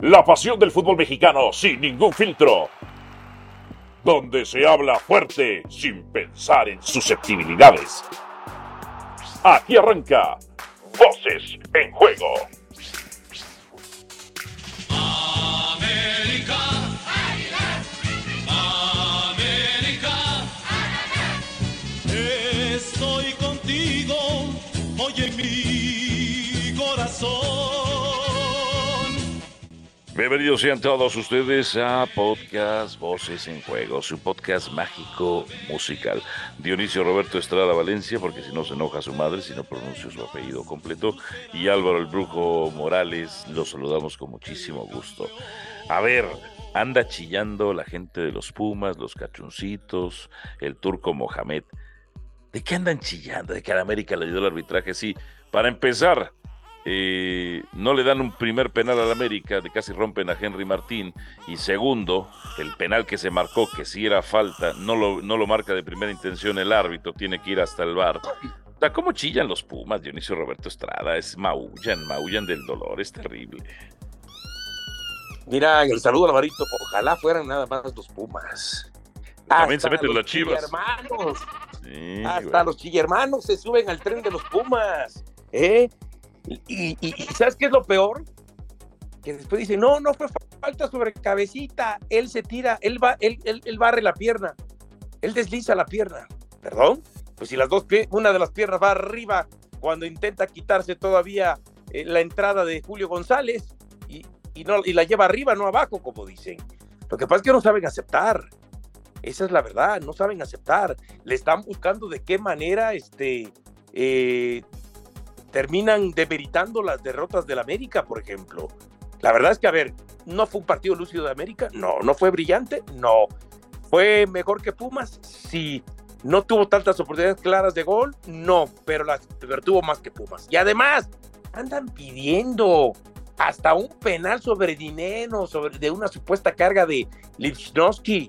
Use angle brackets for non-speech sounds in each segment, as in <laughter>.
La pasión del fútbol mexicano sin ningún filtro. Donde se habla fuerte sin pensar en susceptibilidades. Aquí arranca Voces en Juego. América. América. Estoy contigo hoy en mi corazón. Bienvenidos sean todos ustedes a Podcast Voces en Juego, su podcast mágico musical. Dionisio Roberto Estrada Valencia, porque si no se enoja su madre, si no pronuncio su apellido completo, y Álvaro el Brujo Morales, los saludamos con muchísimo gusto. A ver, anda chillando la gente de los Pumas, los Cachuncitos, el turco Mohamed. ¿De qué andan chillando? ¿De que a la América le ayudó el arbitraje? Sí, para empezar, eh, no le dan un primer penal al América, de casi rompen a Henry Martín, y segundo, el penal que se marcó, que si era falta, no lo, no lo marca de primera intención el árbitro, tiene que ir hasta el bar. O sea, ¿Cómo chillan los Pumas, Dionisio Roberto Estrada? Es maullan, maullan del dolor, es terrible. Mira, el saludo al Alvarito, ojalá fueran nada más los Pumas. También se meten los las chivas. chillermanos, Sí, hasta los chillermanos se suben al tren de los Pumas. ¿eh? Y, y- ¿sabes qué es lo peor? Que después dice, no, no fue falta sobre cabecita, él se tira, él, va, él, él, él barre la pierna, él desliza la pierna. ¿Perdón? Pues si las dos, una de las piernas va arriba cuando intenta quitarse todavía eh, la entrada de Julio González y, y, no, y la lleva arriba, no abajo, como dicen. Lo que pasa es que no saben aceptar. Esa es la verdad, no saben aceptar. Le están buscando de qué manera este, eh, terminan demeritando las derrotas del América, por ejemplo. La verdad es que, a ver, ¿no fue un partido lúcido de América? No. ¿No fue brillante? No. ¿Fue mejor que Pumas? Sí. ¿No tuvo tantas oportunidades claras de gol? No, pero, las, pero tuvo más que Pumas. Y además, andan pidiendo hasta un penal sobre dinero, sobre de una supuesta carga de Lichnowsky.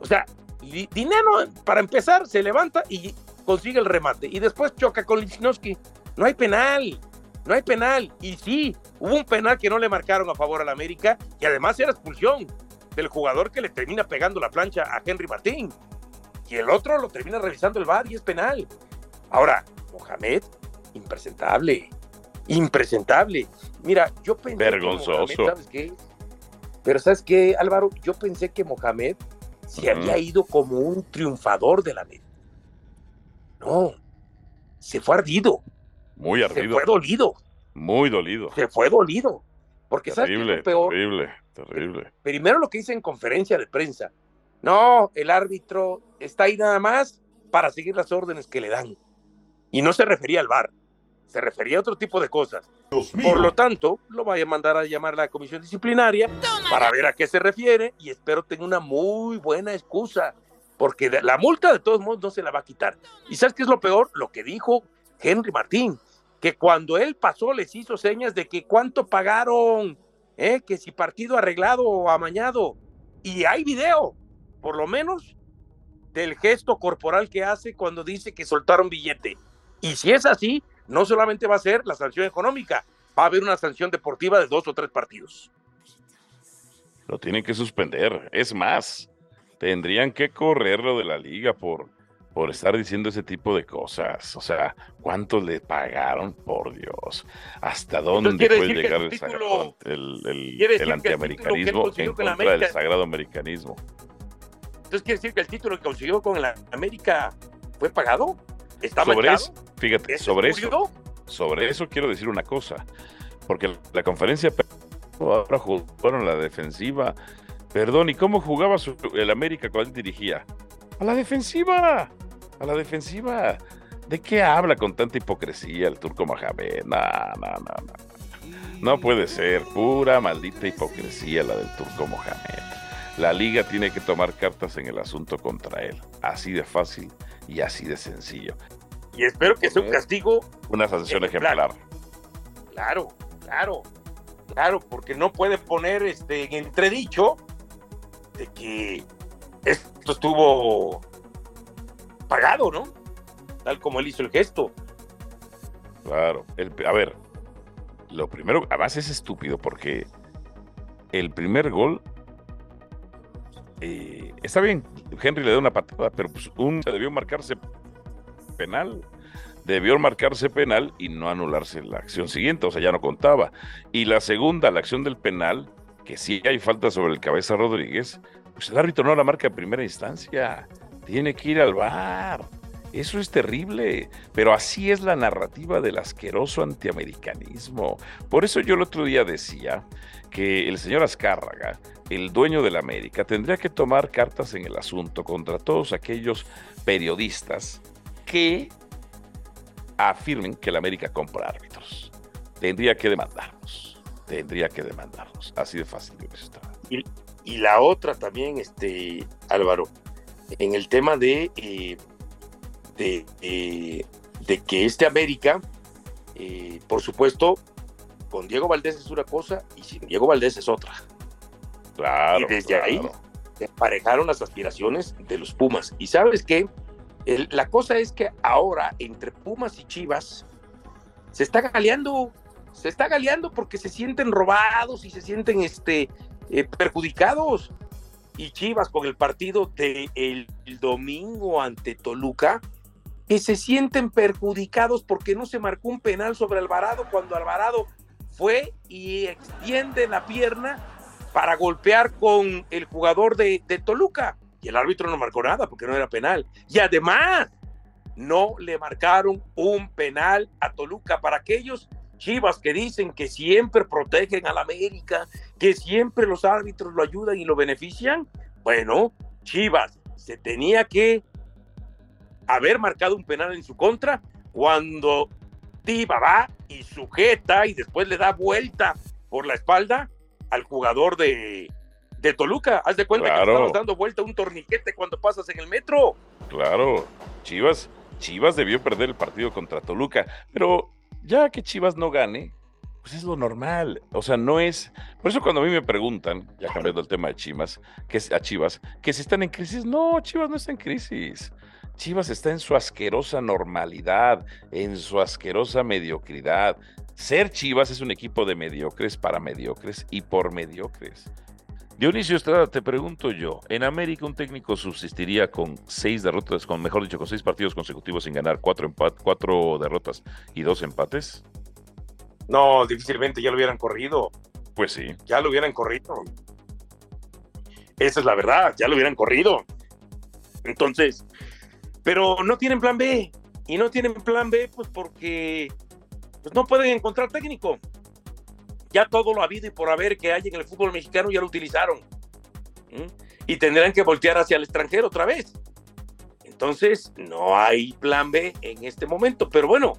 O sea, Dinero, para empezar, se levanta y consigue el remate. Y después choca con Lichnowsky. No hay penal. No hay penal. Y sí, hubo un penal que no le marcaron a favor al América. Y además era expulsión del jugador que le termina pegando la plancha a Henry Martín. Y el otro lo termina revisando el VAR y es penal. Ahora, Mohamed, impresentable. Impresentable. Mira, yo pensé que Vergonzoso. Mohamed, ¿sabes qué? Pero ¿sabes qué, Álvaro? Yo pensé que Mohamed se había ido como un triunfador de la América. No, se fue ardido, Muy se ardido, fue dolido, muy dolido. se fue dolido. Porque ¿sabes qué es Terrible, lo peor? terrible, terrible. Primero lo que hice en conferencia de prensa. No, el árbitro está ahí nada más para seguir las órdenes que le dan. Y no se refería al VAR, se refería a otro tipo de cosas. Por lo tanto, lo voy a mandar a llamar a la comisión disciplinaria para ver a qué se refiere y espero tenga una muy buena excusa, porque la multa de todos modos no se la va a quitar. ¿Y sabes qué es lo peor? Lo que dijo Henry Martín, que cuando él pasó les hizo señas de que cuánto pagaron, ¿eh? que si partido arreglado o amañado. Y hay video, por lo menos, del gesto corporal que hace cuando dice que soltaron billete. Y si es así, no solamente va a ser la sanción económica, va a haber una sanción deportiva de dos o tres partidos. Lo tienen que suspender. Es más, tendrían que correrlo de la liga por, por estar diciendo ese tipo de cosas. O sea, ¿cuánto le pagaron? Por Dios. ¿Hasta dónde puede llegar el título- el, antiamericanismo en con contra del sagrado americanismo? Entonces quiere decir que el título que consiguió con la América fue pagado. ¿Está Sobre eso, fíjate, ¿Es sobre eso, sobre eso quiero decir una cosa, porque la conferencia ahora jugaron la defensiva. Perdón, ¿y cómo jugaba su- el América cuando él dirigía? A la defensiva, a la defensiva. ¿De qué habla con tanta hipocresía el turco Mohamed? No, no, no, no. No puede ser, pura maldita hipocresía la del turco Mohamed. La liga tiene que tomar cartas en el asunto contra él. Así de fácil y así de sencillo. Y espero que sea un castigo, Una sanción Ejemplar. ejemplar. claro, claro, claro, porque no puede poner este en entredicho de que esto estuvo pagado, ¿no? Tal como él hizo el gesto. Claro. El- a ver, lo primero, además es estúpido porque el primer gol eh, está bien, Henry le da una patada, pero pues un debió marcarse penal. Debió marcarse penal y no anularse la acción siguiente, o sea, ya no contaba. Y la segunda, la acción del penal, que sí hay falta sobre el cabeza Rodríguez, pues el árbitro no la marca en primera instancia. Tiene que ir al bar. Eso es terrible, pero así es la narrativa del asqueroso antiamericanismo. Por eso yo el otro día decía que el señor Azcárraga, el dueño de la América, tendría que tomar cartas en el asunto contra todos aquellos periodistas que afirmen que la América compra árbitros. Tendría que demandarlos. Tendría que demandarlos. Así de fácil. Y, y la otra también, este, Álvaro, en el tema de, eh, de, eh, de, que este América, eh, por supuesto, con Diego Valdés es una cosa y sin Diego Valdés es otra. Claro. Y desde claro. ahí se emparejaron las aspiraciones de los Pumas. Y sabes qué? El- la cosa es que ahora entre Pumas y Chivas se está galeando, se está galeando porque se sienten robados y se sienten este, eh, perjudicados. Y Chivas con el partido del el domingo ante Toluca, que se sienten perjudicados porque no se marcó un penal sobre Alvarado cuando Alvarado fue y extiende la pierna para golpear con el jugador de, de Toluca. Y el árbitro no marcó nada porque no era penal. Y además, no le marcaron un penal a Toluca para aquellos chivas que dicen que siempre protegen al América, que siempre los árbitros lo ayudan y lo benefician. Bueno, Chivas se tenía que haber marcado un penal en su contra cuando Tiva va y sujeta y después le da vuelta por la espalda al jugador de, de Toluca. Haz de cuenta Claro. que estabas dando vuelta a un torniquete cuando pasas en el metro. Claro, Chivas, Chivas debió perder el partido contra Toluca, pero ya que Chivas no gane, pues es lo normal. O sea, no es. Por eso cuando a mí me preguntan, ya cambiando el tema de Chivas, que a Chivas, que si están en crisis, no, Chivas no está en crisis. Chivas está en su asquerosa normalidad, en su asquerosa mediocridad. Ser Chivas es un equipo de mediocres para mediocres y por mediocres. Dionisio Estrada, te pregunto yo, ¿en América un técnico subsistiría con seis derrotas, con mejor dicho, con seis partidos consecutivos sin ganar, cuatro, empat- cuatro derrotas y dos empates? No, difícilmente ya lo hubieran corrido. Pues sí. Ya lo hubieran corrido. Esa es la verdad, ya lo hubieran corrido. Entonces, pero no tienen plan B. Y no tienen plan B, pues porque pues no pueden encontrar técnico. Ya todo lo habido y por haber que hay en el fútbol mexicano ya lo utilizaron. ¿Mm? Y tendrán que voltear hacia el extranjero otra vez. Entonces, no hay plan B en este momento. Pero bueno,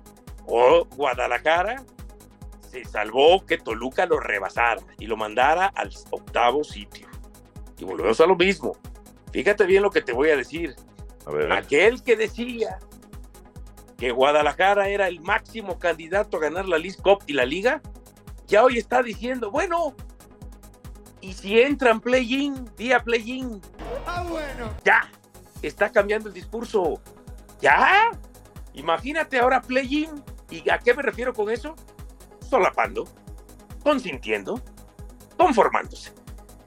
o Guadalajara se salvó que Toluca lo rebasara y lo mandara al octavo sitio. Y volvemos a lo mismo. Fíjate bien lo que te voy a decir. A ver, Aquel que decía que Guadalajara era el máximo candidato a ganar la League Cup y la Liga, ya hoy está diciendo, bueno, y si entran play-in, día play-in, ya, está cambiando el discurso. Ya, imagínate ahora play-in. ¿Y a qué me refiero con eso? Solapando, consintiendo, conformándose.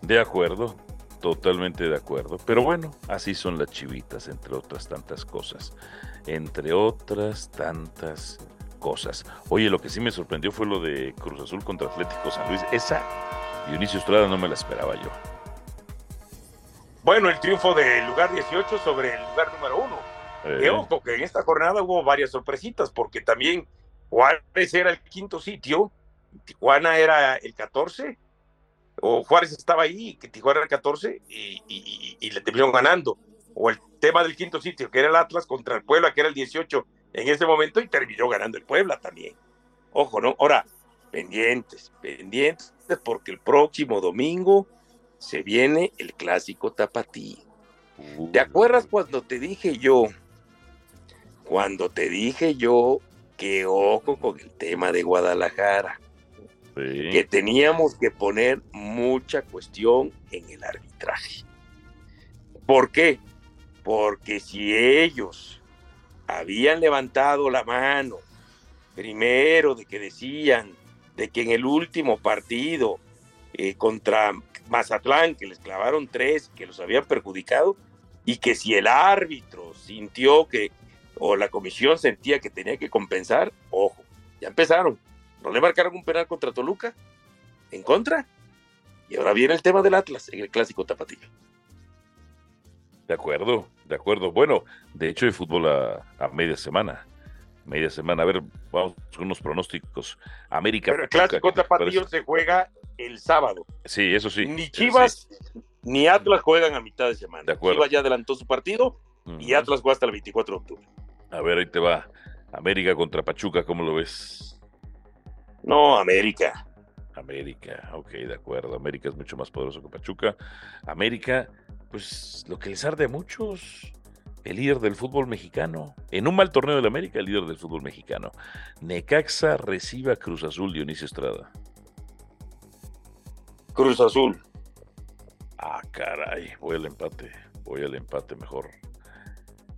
de acuerdo, totalmente de acuerdo. Pero bueno, así son las chivitas, entre otras tantas cosas. Entre otras tantas cosas. Oye, lo que sí me sorprendió fue lo de Cruz Azul contra Atlético San Luis. Esa, Dionisio Estrada, no me la esperaba yo. Bueno, el triunfo del lugar 18 sobre el lugar número 1. Eh, Que ojo, que en esta jornada hubo varias sorpresitas, porque también Juárez era el quinto sitio, Tijuana era el 14, o Juárez estaba ahí, que Tijuana era el 14, y, y- y- y le terminaron ganando. O el tema del quinto sitio, que era el Atlas contra el Puebla, que era el 18 en ese momento, y terminó ganando el Puebla también. Ojo, ¿no? Ahora, pendientes, pendientes, porque el próximo domingo se viene el clásico tapatío. ¿Te acuerdas cuando te dije yo, cuando te dije yo que ojo con el tema de Guadalajara, Sí. que teníamos que poner mucha cuestión en el arbitraje? ¿Por qué? Porque si ellos habían levantado la mano primero de que decían de que en el último partido eh, contra Mazatlán, que les clavaron tres, que los habían perjudicado, y que si el árbitro sintió que, o la comisión sentía que tenía que compensar, ojo, ya empezaron. No le marcaron un penal contra Toluca, en contra. Y ahora viene el tema del Atlas en el clásico tapatillo. De acuerdo, de acuerdo. Bueno, de hecho hay fútbol a, a media semana. Media semana. A ver, vamos con unos pronósticos. América. Pero el clásico se juega el sábado. Sí, eso sí. Ni Sí. Chivas ni Atlas juegan a mitad de semana. De acuerdo. Chivas ya adelantó su partido y. Atlas juega hasta el 24 de octubre. A ver, ahí te va. América contra Pachuca, ¿cómo lo ves? No, América. América, ok, de acuerdo. América es mucho más poderoso que Pachuca. América, pues lo que les arde a muchos, el líder del fútbol mexicano. En un mal torneo del América, el líder del fútbol mexicano. Necaxa recibe a Cruz Azul, Dionisio Estrada. Cruz Azul. Ah, caray, voy al empate. Voy al empate mejor.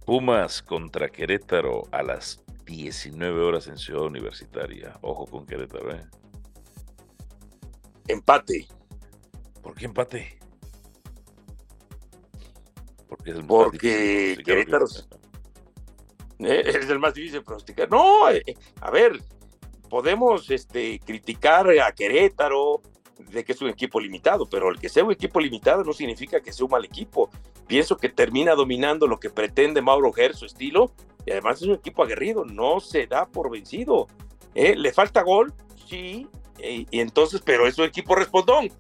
Pumas contra Querétaro a las 19 horas en Ciudad Universitaria. Ojo con Querétaro, ¿eh? Empate. ¿Por qué empate? Porque es el Querétaro Eh, Es el más difícil de pronosticar. No, eh, a ver, podemos este, criticar a Querétaro de que es un equipo limitado, pero el que sea un equipo limitado no significa que sea un mal equipo. Pienso que termina dominando lo que pretende Mauro Ger, su estilo, y además es un equipo aguerrido, no se da por vencido. Eh, ¿Le falta gol? Sí, y entonces, pero es un equipo respondón.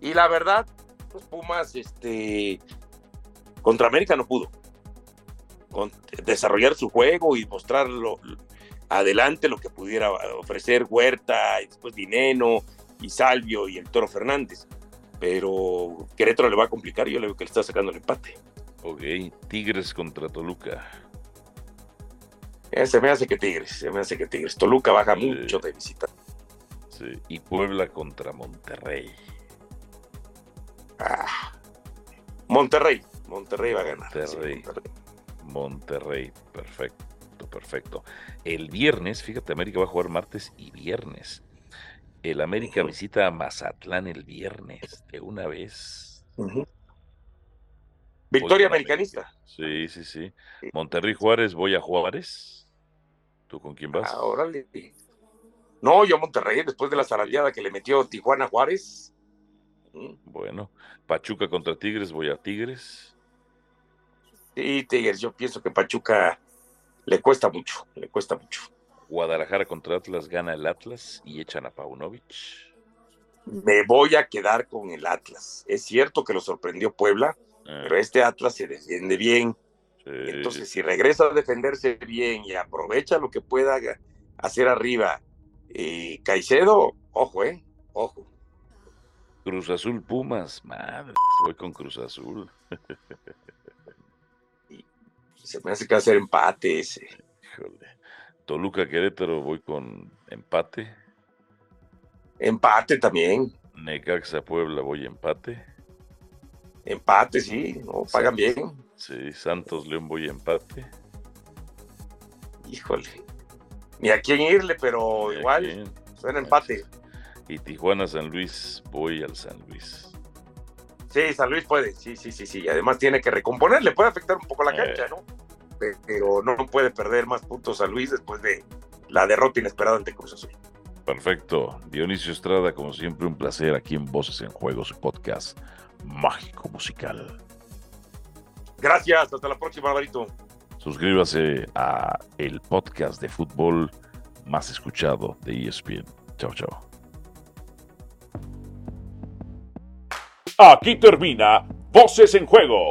Y la verdad, pues Pumas, este, contra América no pudo con- desarrollar su juego y mostrarlo adelante lo que pudiera ofrecer Huerta y después Dineno y Salvio y el Toro Fernández. Pero Querétaro le va a complicar, yo le veo que le está sacando el empate. Ok, Tigres contra Toluca. Eh, se me hace que Tigres, se me hace que Tigres. Toluca baja Sí. mucho de visita. Sí, Y Puebla contra Monterrey. Ah. Monterrey, Monterrey va a ganar. sí, Monterrey. Monterrey. Perfecto, perfecto. El viernes, fíjate, América va a jugar martes y viernes. El América visita a Mazatlán el viernes, de una vez. Victoria americanista. Sí, sí, sí. Monterrey Juárez, voy a Juárez. ¿Tú con quién vas? Ah, órale. No, yo Monterrey, después de la zarandeada que le metió Tijuana Juárez. Bueno, Pachuca contra Tigres, voy a Tigres. Sí, Tigres, yo pienso que Pachuca le cuesta mucho, le cuesta mucho. Guadalajara contra Atlas, gana el Atlas y echan a Paunovic. Me voy a quedar con el Atlas. Es cierto que lo sorprendió Puebla, Eh, pero este Atlas se defiende bien. sí, Entonces, si regresa a defenderse bien y aprovecha lo que pueda hacer arriba, eh, Caicedo, ojo, eh, ojo. Cruz Azul Pumas, madre, voy con Cruz Azul. <laughs> Se me hace que va a ser empate ese. Híjole. Toluca Querétaro, voy con empate. Empate también. Necaxa Puebla, voy empate. Empate, sí, no pagan bien. Sí, Santos León, voy empate. Híjole. Ni a quién irle, pero igual suena empate. Y Tijuana San Luis, voy al San Luis. Sí, San Luis puede, sí, sí, sí, sí. Además tiene que recomponer, le puede afectar un poco la Eh. cancha, ¿no? Pe- Pero no puede perder más puntos San Luis después de la derrota inesperada ante Cruz Azul. Perfecto. Dionisio Estrada, como siempre, un placer aquí en Voces en Juego, su podcast mágico musical. Gracias, hasta la próxima, Alvarito. Suscríbase a el podcast de fútbol más escuchado de ESPN. Chao, chao. Aquí termina Voces en Juego.